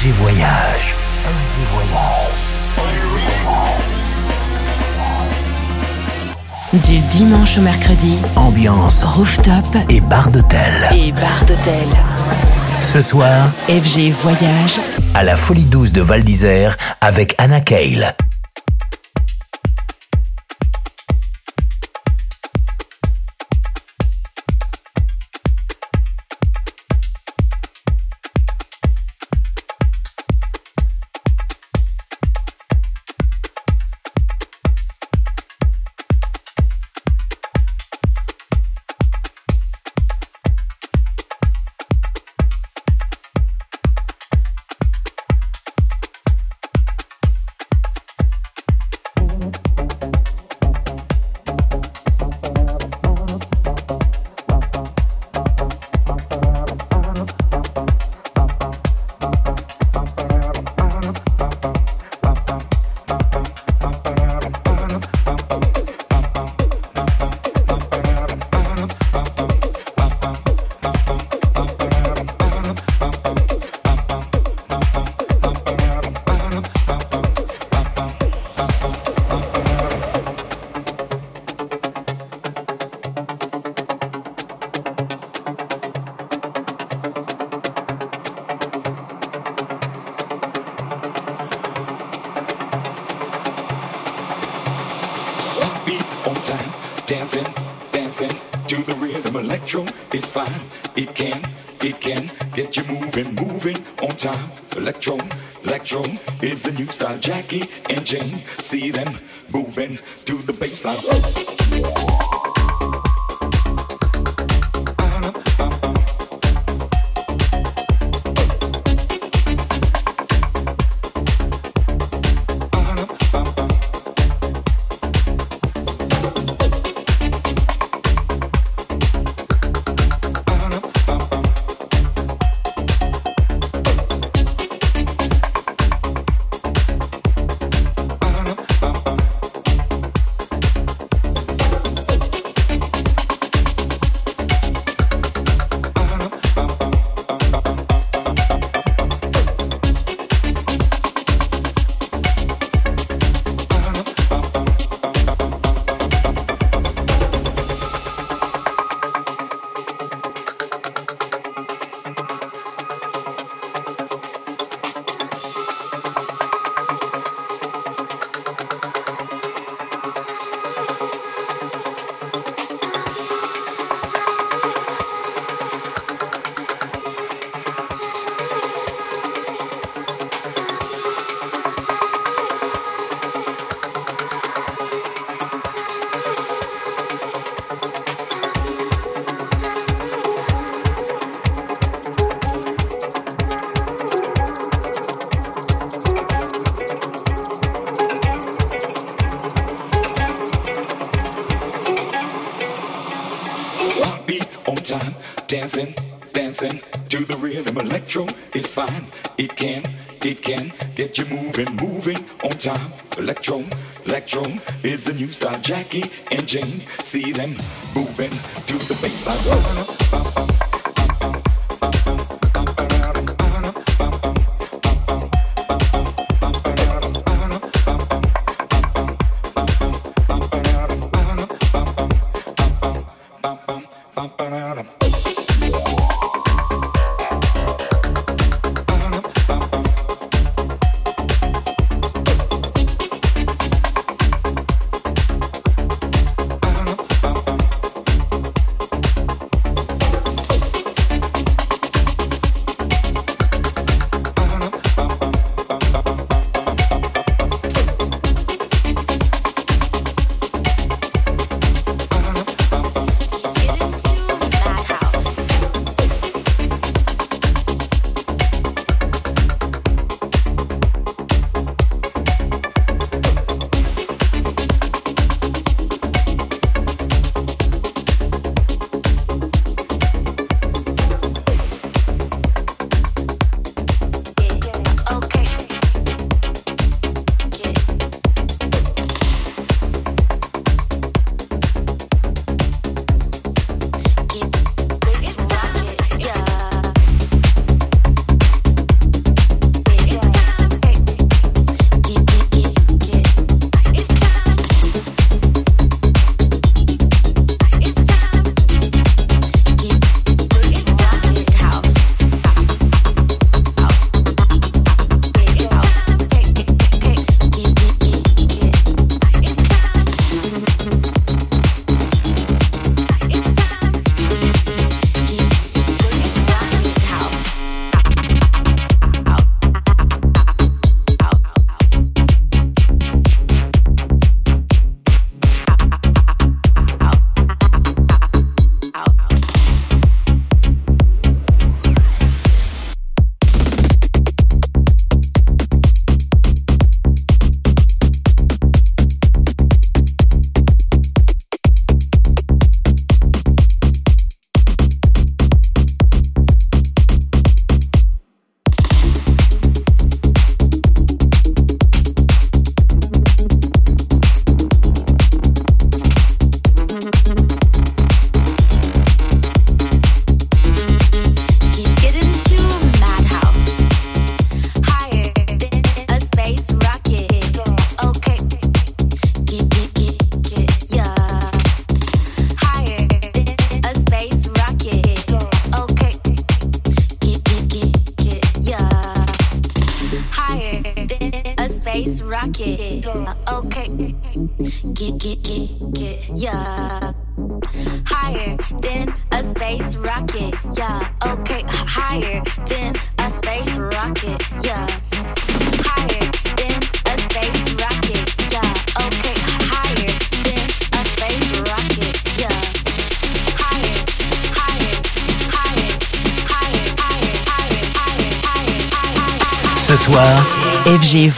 FG Voyage. Du dimanche au mercredi, Ambiance rooftop et bar d'hôtel. et bar d'hôtel. Ce soir, FG Voyage, à la Folie Douce de Val d'Isère avec Anna Cale. Time. Electro, electro is the new style. Jackie and Jane, see them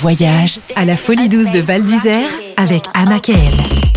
voyage à la Folie Douce de Val d'Isère avec Anna Kael.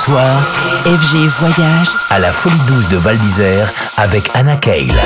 Soir, FG Voyage à la Folie Douce de Val d'Isère avec Anna Cale.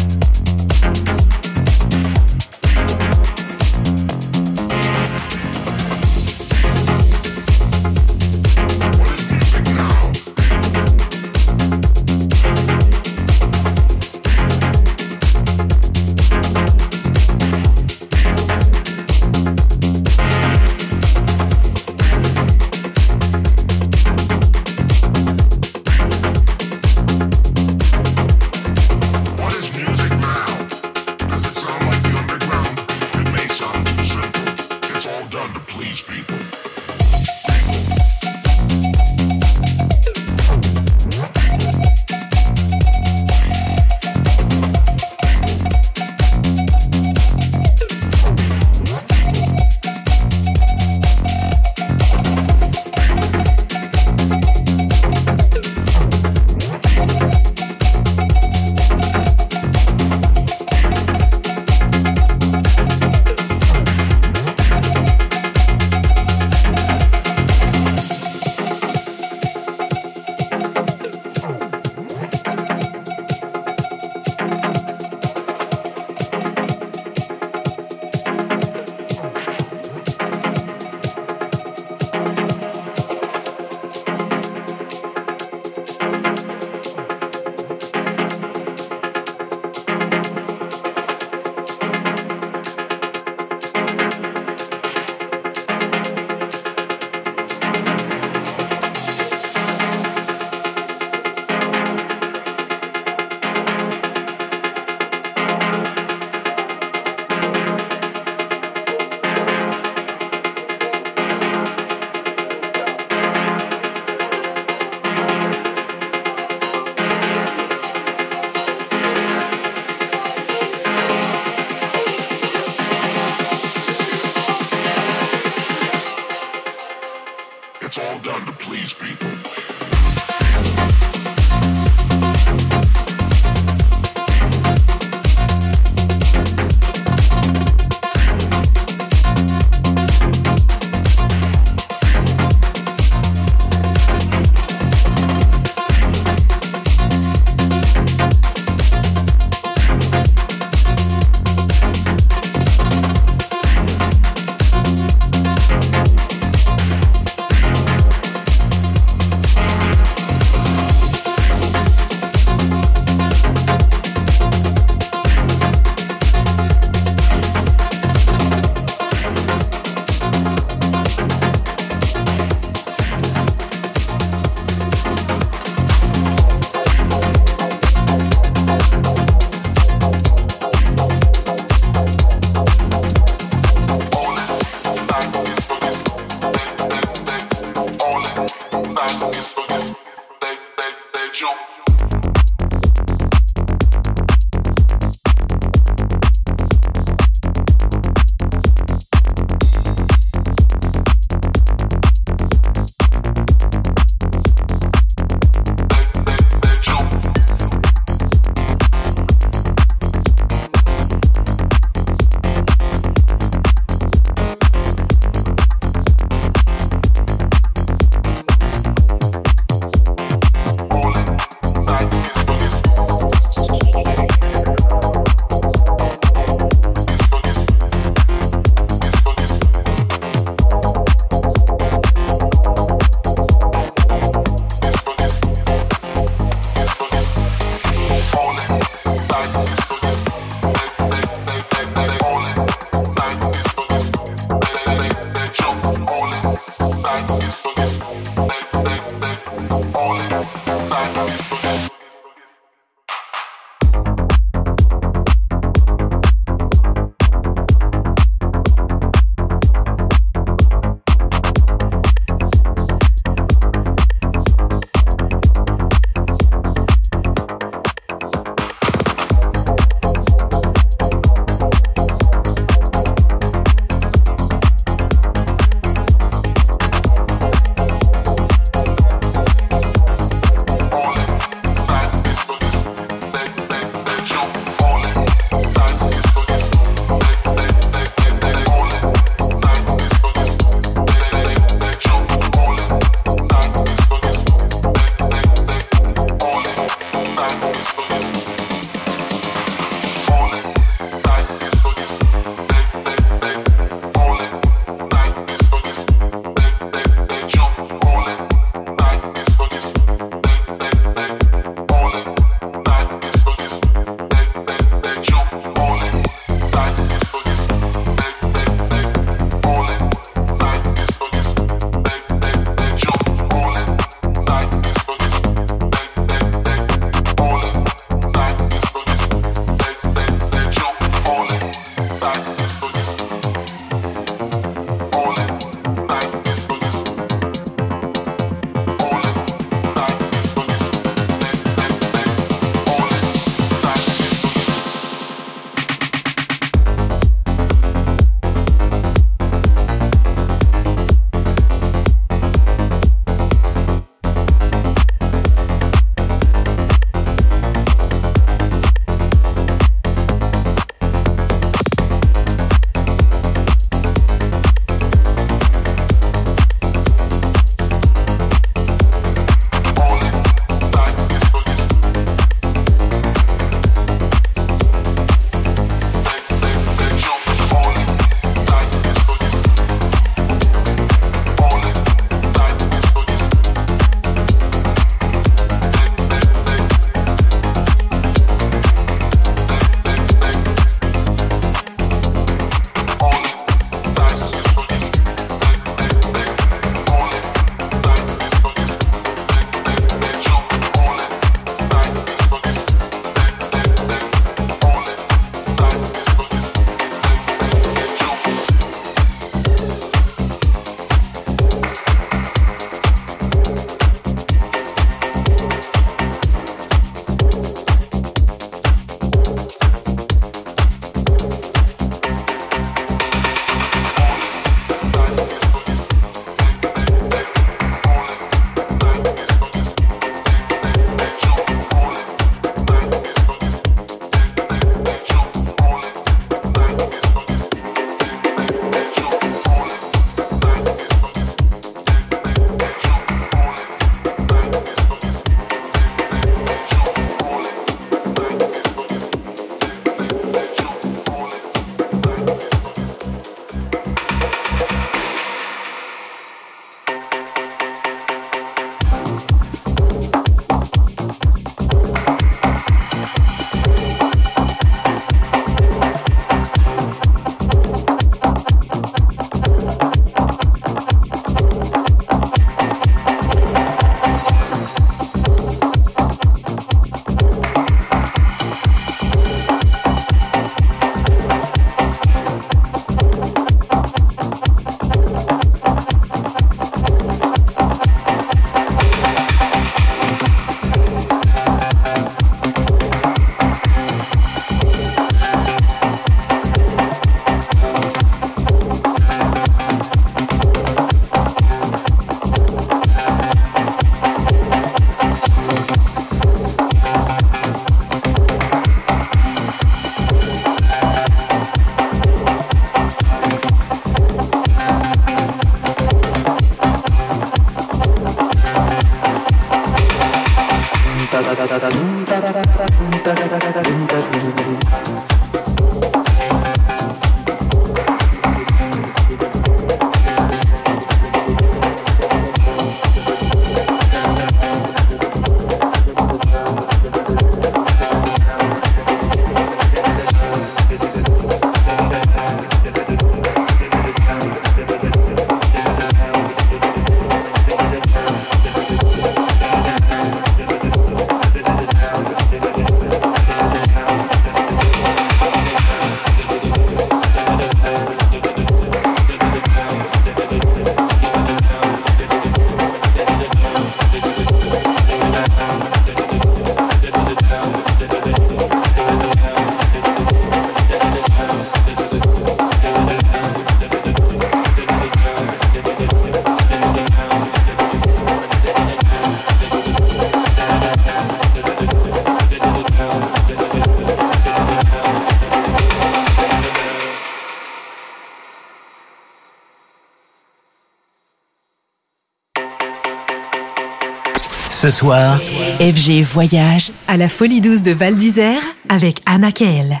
FG Voyage à la Folie Douce de Val d'Isère avec Anna Kael.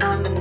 I'm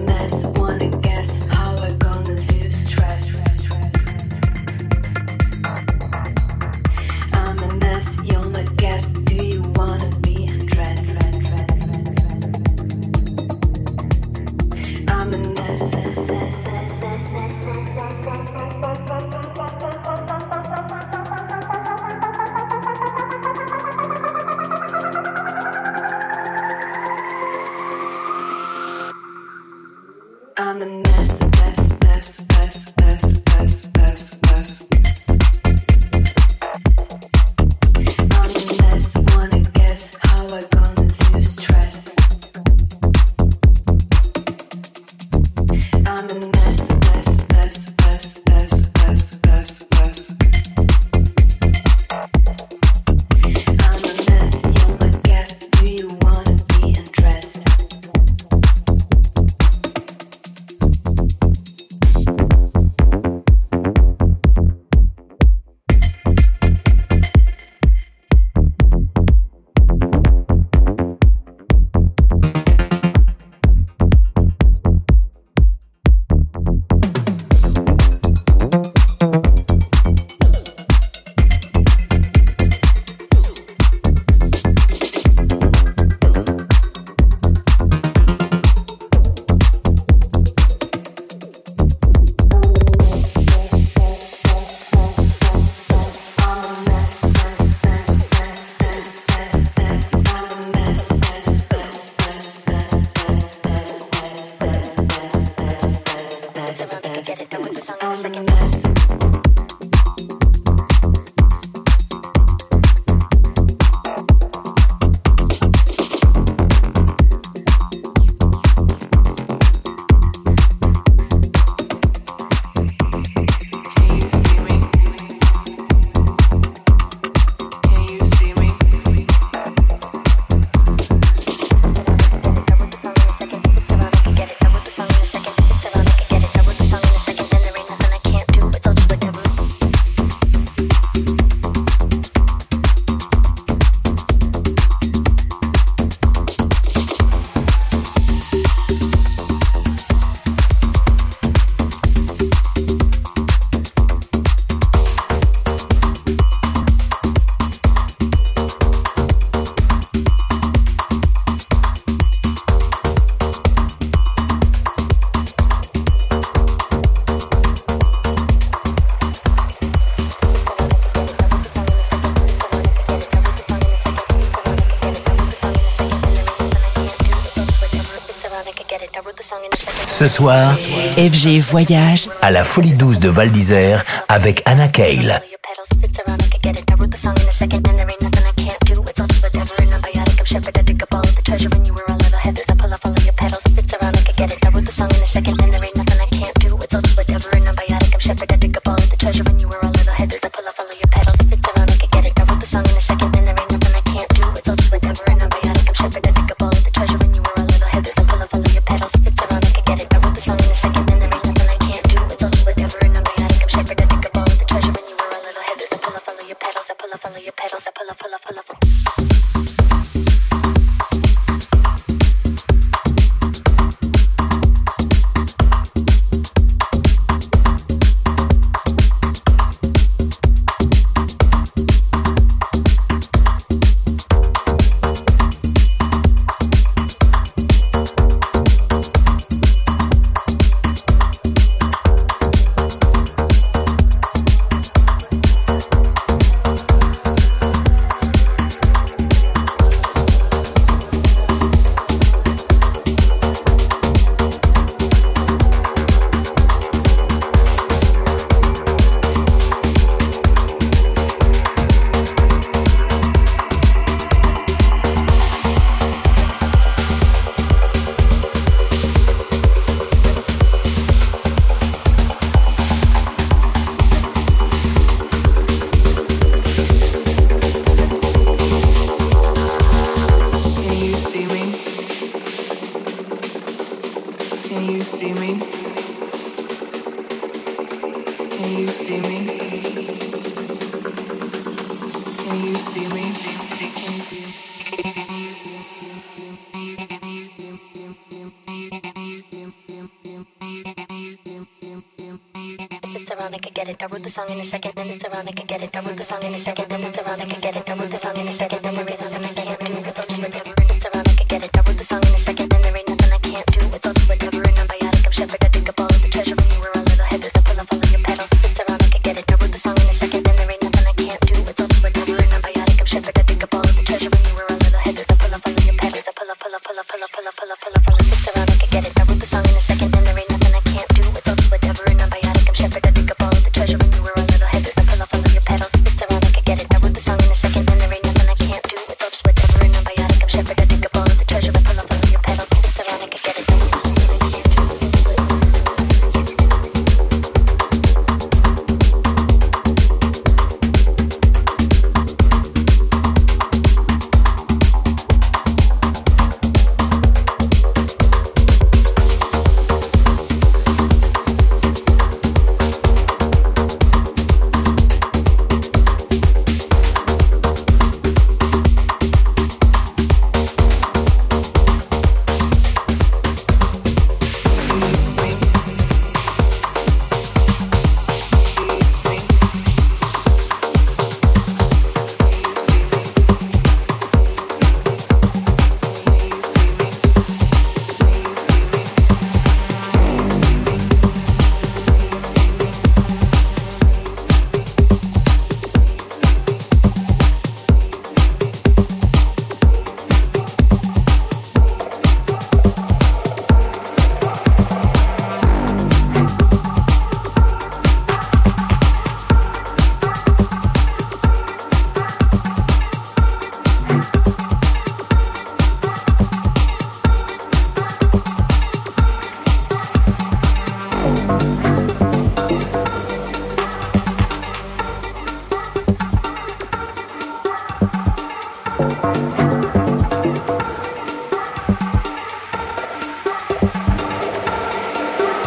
soir, FG Voyage à la Folie Douce de Val d'Isère avec Anna Cale.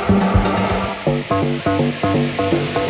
Thank you.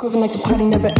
grooving like the party never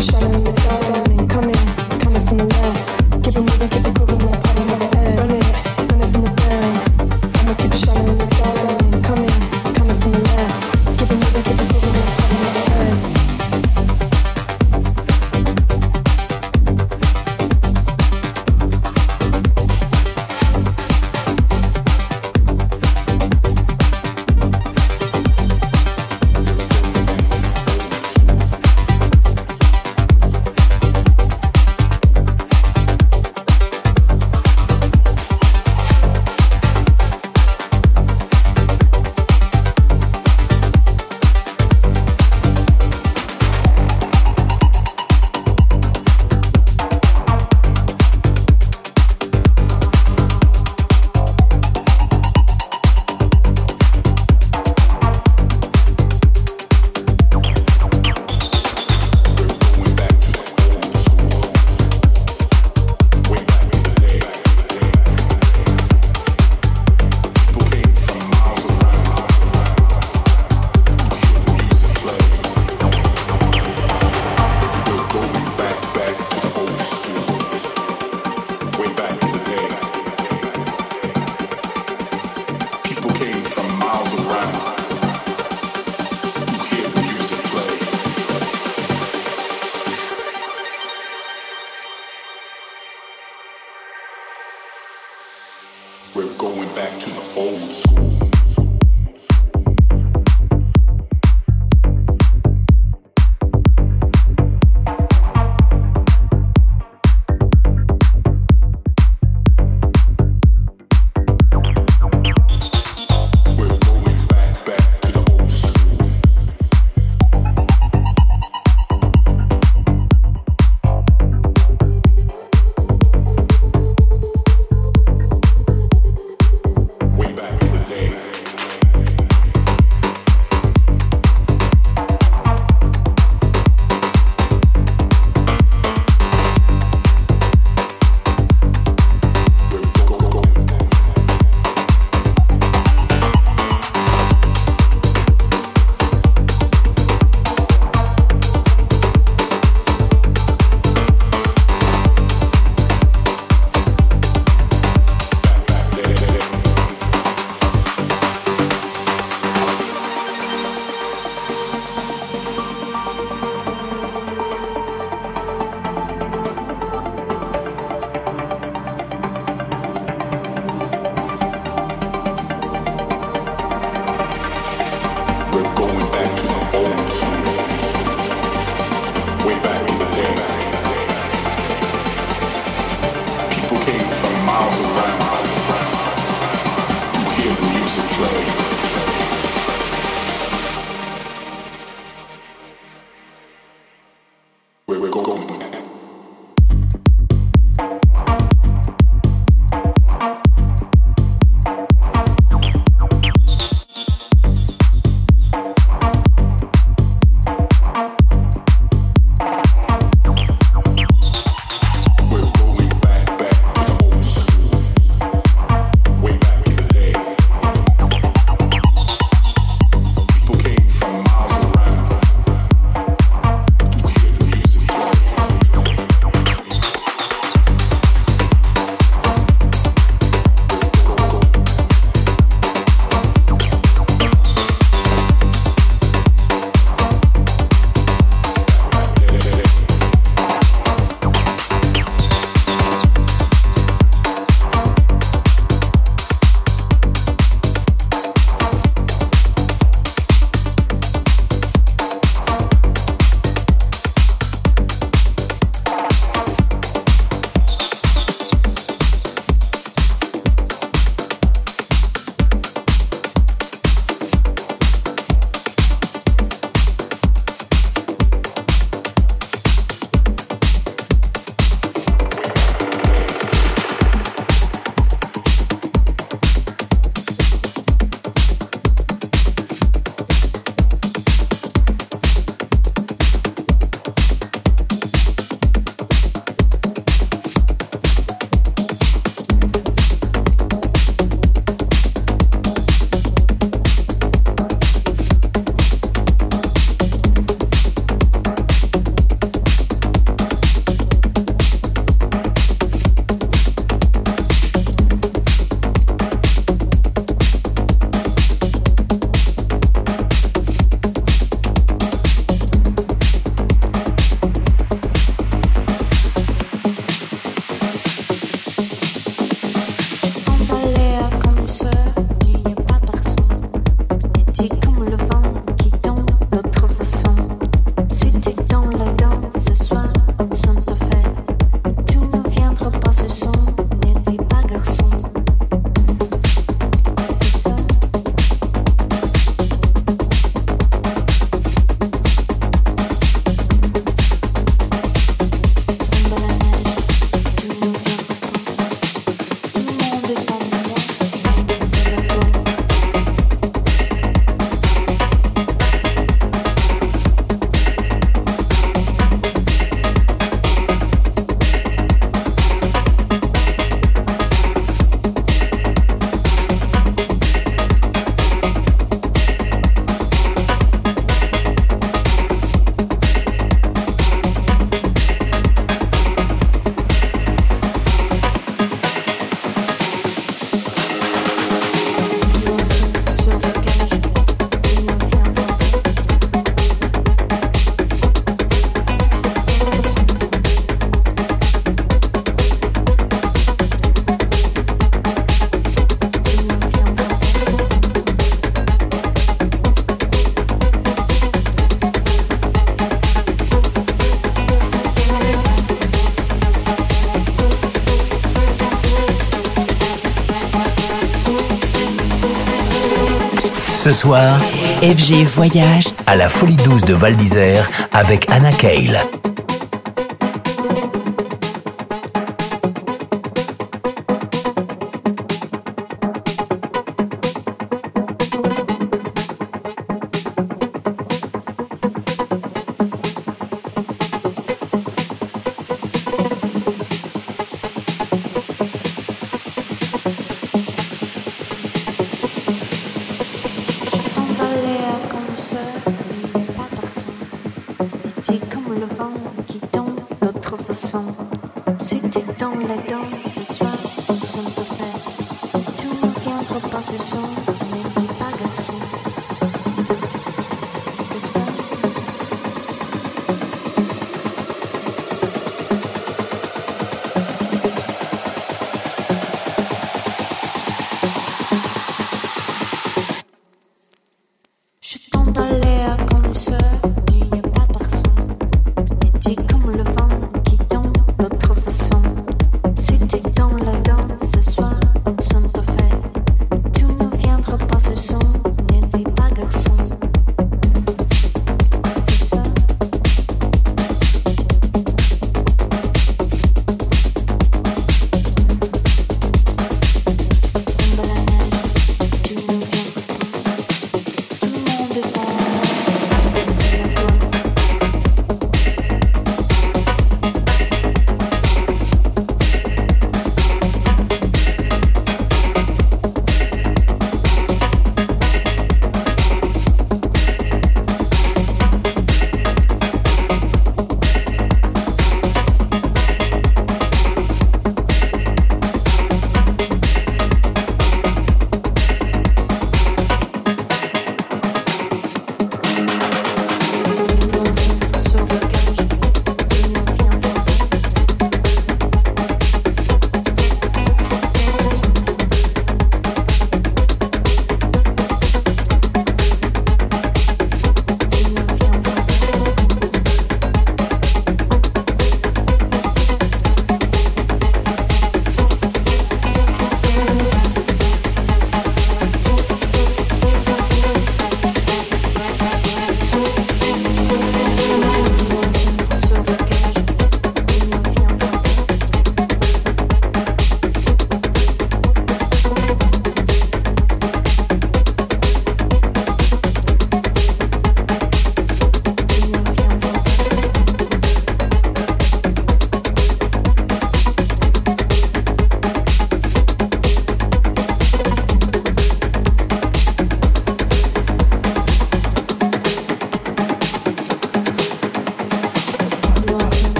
shadow Ce soir, FG Voyage à la Folie Douce de Val d'Isère avec Anna Cale.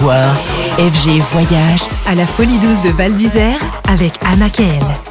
FG Voyage à la Folie Douce de Val d'Isère avec Anna Kael.